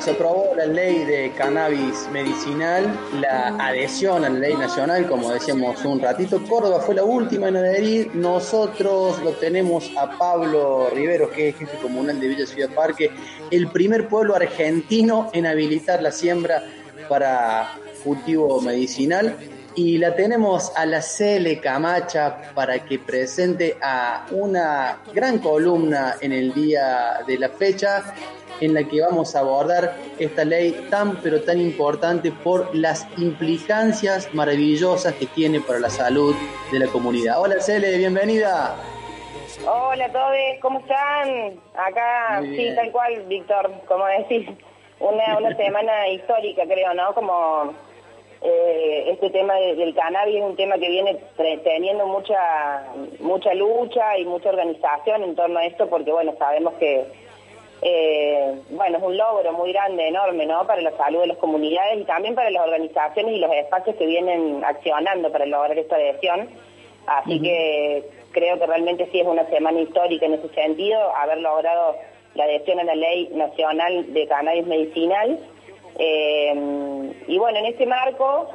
Se aprobó la ley de cannabis medicinal, la adhesión a la ley nacional, como decíamos un ratito. Córdoba fue la última en adherir. Nosotros lo tenemos a Pablo Rivero, que es jefe comunal de Villa Ciudad Parque, el primer pueblo argentino en habilitar la siembra para cultivo medicinal. Y la tenemos a la Cele Camacha para que presente a una gran columna en el día de la fecha en la que vamos a abordar esta ley tan pero tan importante por las implicancias maravillosas que tiene para la salud de la comunidad. Hola Cele, bienvenida. Hola a todos, ¿cómo están? Acá, sí, tal cual, Víctor, como decís, una, una semana histórica, creo, ¿no? Como eh, este tema de- del cannabis es un tema que viene teniendo mucha mucha lucha y mucha organización en torno a esto, porque, bueno, sabemos que, eh, bueno, es un logro muy grande, enorme, ¿no? Para la salud de las comunidades y también para las organizaciones y los espacios que vienen accionando para lograr esta adhesión. Así que creo que realmente sí es una semana histórica en ese sentido, haber logrado la adhesión a la ley nacional de cannabis medicinal. Eh, y bueno, en ese marco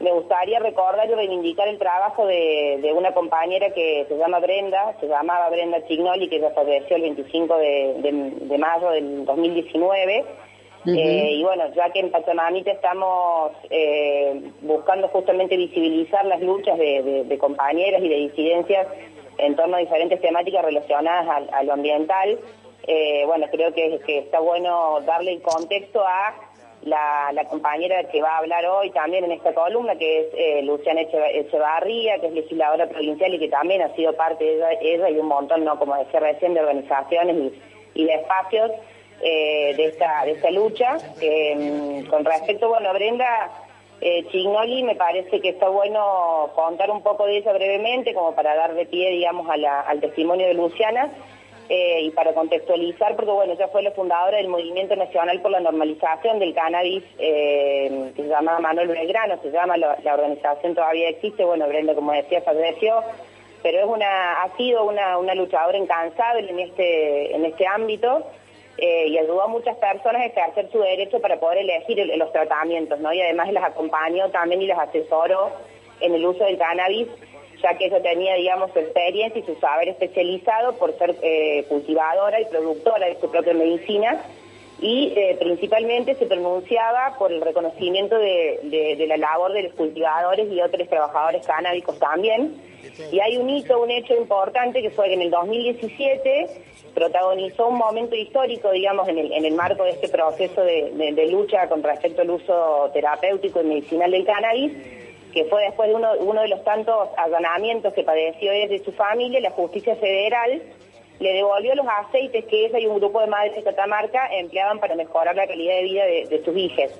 me gustaría recordar y reivindicar el trabajo de, de una compañera que se llama Brenda, se llamaba Brenda Chignoli, que ya falleció el 25 de, de- de mayo del 2019. Eh, y bueno, ya que en Pachamamita estamos eh, buscando justamente visibilizar las luchas de, compañeras y de disidencias en torno a diferentes temáticas relacionadas a, lo ambiental, eh, bueno, creo que, que está bueno darle el contexto a la, compañera que va a hablar hoy también en esta columna, que es eh, Luciana Eche- Echevarría, que es legisladora provincial y que también ha sido parte de ella, y un montón, no como decía recién, de organizaciones y, de espacios eh, de, esta, de esta lucha. Mm, con respecto, bueno, Brenda eh, Chignoli, me parece que está bueno contar un poco de ella brevemente, como para dar de pie, digamos, al testimonio de Luciana. Eh, y para contextualizar, porque bueno, ella fue la fundadora del Movimiento Nacional por la Normalización del Cannabis, eh, que se llama Manuel Belgrano, se llama, la, organización todavía existe, bueno, Brenda, como decía, falleció, pero es una, ha sido una, una luchadora incansable en este, en este ámbito, eh, y ayudó a muchas personas a ejercer su derecho para poder elegir el- los tratamientos, ¿no? Y además las acompañó también y las asesoró en el uso del cannabis, ya que ella tenía, digamos, su experiencia y su saber especializado por ser eh, cultivadora y productora de su propia medicina y eh, principalmente se pronunciaba por el reconocimiento de, la labor de los cultivadores y otros trabajadores canábicos también. Y hay un hito, un hecho importante que fue que en el 2017 protagonizó un momento histórico, digamos, en el, marco de este proceso de- de lucha con respecto al uso terapéutico y medicinal del cannabis, que fue después de uno, uno de los tantos allanamientos que padeció ella y su familia, la justicia federal le devolvió los aceites que ella y un grupo de madres de Catamarca empleaban para mejorar la calidad de vida de, de sus hijas.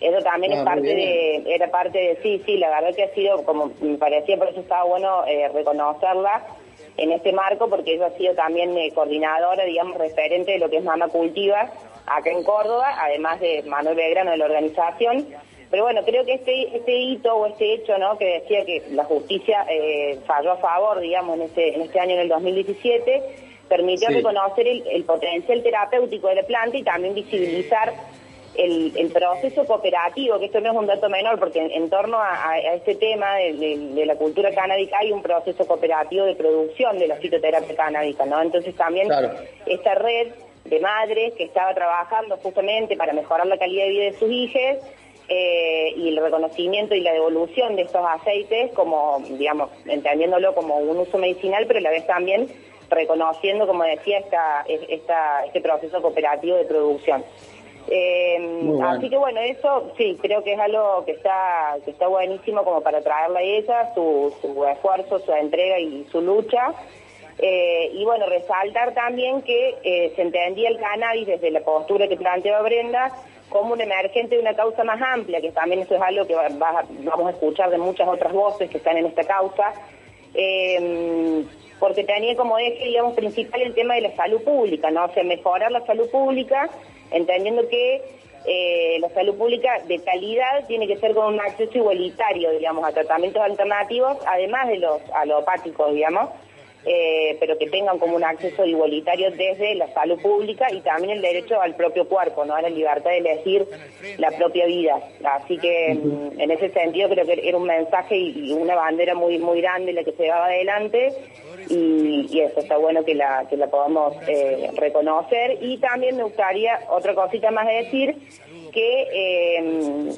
Eso también Ah, es muy parte de, era parte de, sí, sí, la verdad que ha sido, como me parecía, por eso estaba bueno eh, reconocerla en este marco, porque ella ha sido también eh, coordinadora, digamos, referente de lo que es Mama Cultiva acá en Córdoba, además de Manuel Belgrano de la organización. Pero bueno, creo que este, este hito o este hecho, ¿no? Que decía que la justicia eh, falló a favor, digamos, en este, en este año, en el 2017, permitió Sí. reconocer el, el potencial terapéutico de la planta y también visibilizar el, el proceso cooperativo, que esto no es un dato menor, porque en, en torno a, a- este tema de, de- de la cultura canábica hay un proceso cooperativo de producción de la fitoterapia canábica, ¿no? Entonces también Claro. esta red de madres que estaba trabajando justamente para mejorar la calidad de vida de sus hijas eh, y el reconocimiento y la devolución de estos aceites como, digamos, entendiéndolo como un uso medicinal, pero a la vez también reconociendo, como decía, esta, esta, este proceso cooperativo de producción. Eh, bueno. Así que bueno, eso sí, creo que es algo que está, que está buenísimo como para traerla a ella, su, su esfuerzo, su entrega y su lucha. Eh, y bueno, resaltar también que eh, se entendía el cannabis desde la postura que planteaba Brenda como un emergente de una causa más amplia, que también eso es algo que vamos a escuchar de muchas otras voces que están en esta causa, eh, porque tenía como eje, digamos, principal el tema de la salud pública, ¿no? O sea, mejorar la salud pública, entendiendo que eh, la salud pública de calidad tiene que ser con un acceso igualitario, digamos, a tratamientos alternativos, además de los alopáticos, digamos, eh, pero que tengan como un acceso igualitario desde la salud pública y también el derecho al propio cuerpo, ¿no? a la libertad de elegir la propia vida. Así que mm, en ese sentido creo que era un mensaje y una bandera muy muy grande la que se llevaba adelante y, eso está bueno que la que la podamos eh, reconocer y también me gustaría otra cosita más de decir que eh,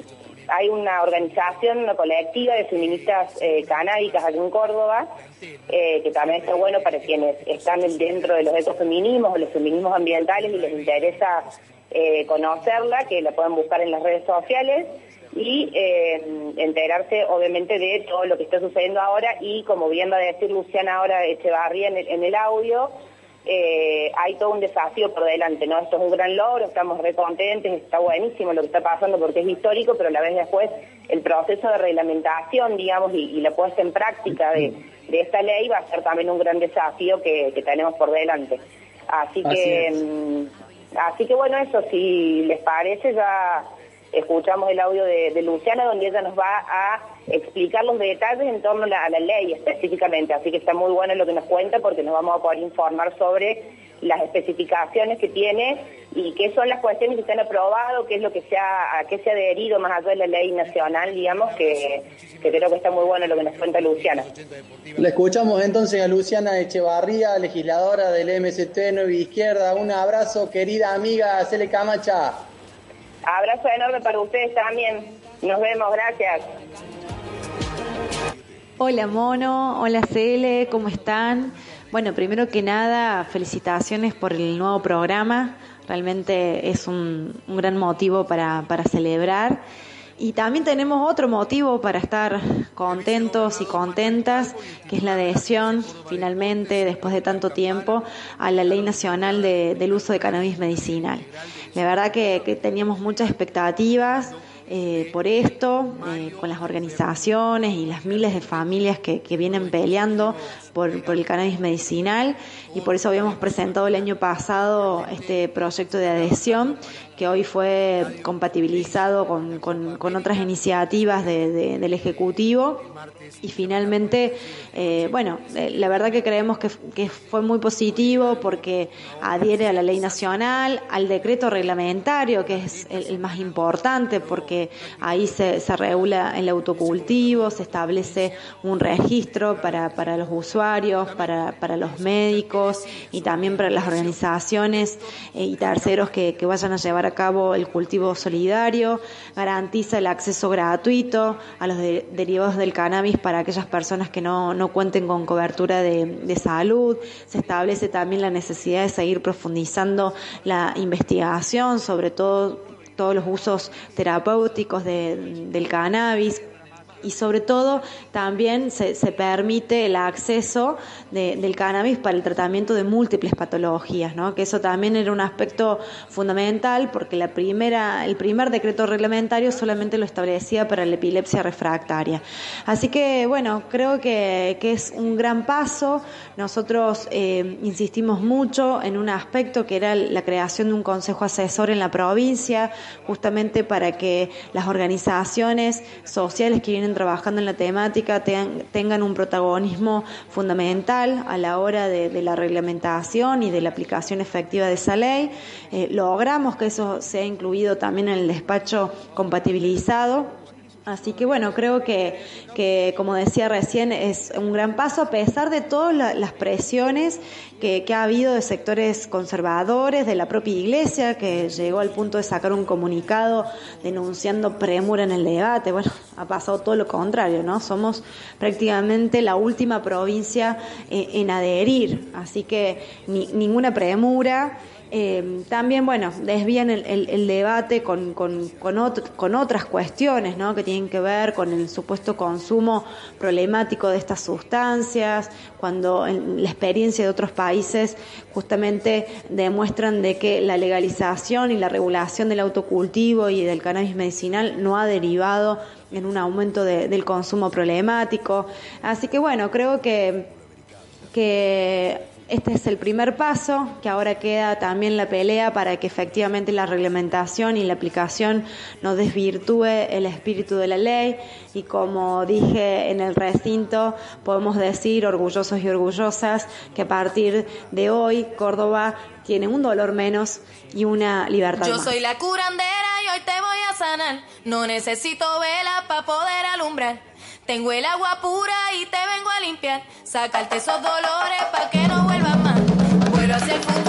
hay una organización, una colectiva de feministas eh, canábicas aquí en Córdoba, eh, que también está bueno para quienes están dentro de los ecofeminismos o los feminismos ambientales y les interesa eh, conocerla, que la pueden buscar en las redes sociales y eh, enterarse obviamente de todo lo que está sucediendo ahora y como bien va a decir Luciana ahora Echevarría en en el audio, eh, hay todo un desafío por delante, ¿no? Esto es un gran logro, estamos recontentes, está buenísimo lo que está pasando porque es histórico, pero a la vez después el proceso de reglamentación, digamos, y, la puesta en práctica de, esta ley va a ser también un gran desafío que, tenemos por delante. Así, que, mm, así que bueno, eso, si les parece, ya escuchamos el audio de, Luciana donde ella nos va a explicar los detalles en torno a la, ley específicamente. Así que está muy bueno lo que nos cuenta porque nos vamos a poder informar sobre las especificaciones que tiene y qué son las cuestiones que se han aprobado, qué es lo que se ha, a qué se ha adherido más allá de la ley nacional, digamos, que, creo que está muy bueno lo que nos cuenta Luciana. Le escuchamos entonces a Luciana Echevarría, legisladora del MST Nueva Izquierda. Un abrazo, querida amiga Cele Camacha. Abrazo enorme para ustedes también. Nos vemos, gracias. Hola Mono, hola Cele, ¿cómo están? Bueno, primero que nada, felicitaciones por el nuevo programa. Realmente es un, gran motivo para, para celebrar. Y también tenemos otro motivo para estar contentos y contentas, que es la adhesión, finalmente, después de tanto tiempo, a la Ley Nacional del Uso de Cannabis Medicinal. La verdad que, teníamos muchas expectativas. Eh, por esto, eh, con las organizaciones y las miles de familias que, vienen peleando por, el cannabis medicinal y por eso habíamos presentado el año pasado este proyecto de adhesión que hoy fue compatibilizado con, otras iniciativas del Ejecutivo. Y finalmente, eh, bueno, eh, la verdad que creemos que, fue muy positivo porque adhiere a la ley nacional, al decreto reglamentario, que es el, más importante porque ahí se, regula el autocultivo, se establece un registro para, para los usuarios, para, para los médicos y también para las organizaciones eh, y terceros que, que vayan a llevar a cabo el cultivo solidario, garantiza el acceso gratuito a los derivados del cannabis para aquellas personas que no, no cuenten con cobertura de, de salud, se establece también la necesidad de seguir profundizando la investigación sobre todo todos los usos terapéuticos de, del cannabis y sobre todo también se, permite el acceso del cannabis para el tratamiento de múltiples patologías, ¿no? que eso también era un aspecto fundamental porque la primera, el primer decreto reglamentario solamente lo establecía para la epilepsia refractaria. Así que bueno, creo que, que es un gran paso. Nosotros eh, insistimos mucho en un aspecto que era la creación de un consejo asesor en la provincia, justamente para que las organizaciones sociales que vienen trabajando en la temática tengan un protagonismo fundamental a la hora de, la reglamentación y de la aplicación efectiva de esa ley. Eh, logramos que eso sea incluido también en el despacho compatibilizado Así que bueno, creo que, que, como decía recién, es un gran paso a pesar de todas las presiones que, ha habido de sectores conservadores, de la propia iglesia, que llegó al punto de sacar un comunicado denunciando premura en el debate. Bueno, ha pasado todo lo contrario, ¿no? Somos prácticamente la última provincia eh, en adherir, así que ni, ninguna premura eh, también, bueno, desvían el, debate con, con, con, otras cuestiones, ¿no? Que tienen que ver con el supuesto consumo problemático de estas sustancias, cuando en la experiencia de otros países justamente demuestran de que la legalización y la regulación del autocultivo y del cannabis medicinal no ha derivado en un aumento del consumo problemático. Así que bueno, creo que que este es el primer paso, que ahora queda también la pelea para que efectivamente la reglamentación y la aplicación no desvirtúe el espíritu de la ley. Y como dije en el recinto, podemos decir orgullosos y orgullosas que a partir de hoy Córdoba tiene un dolor menos y una libertad Yo soy la curandera no necesito vela para poder alumbrar. Tengo el agua pura y te vengo a limpiar. Sacarte esos dolores pa' que no vuelvan más. Vuelo hacia el futuro,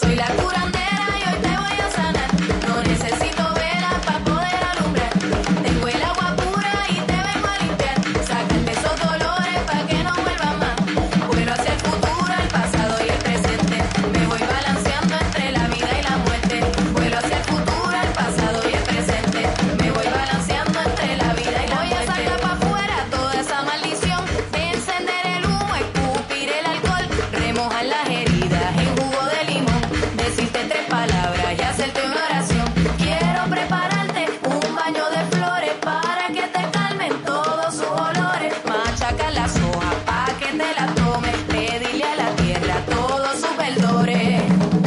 soy la curandera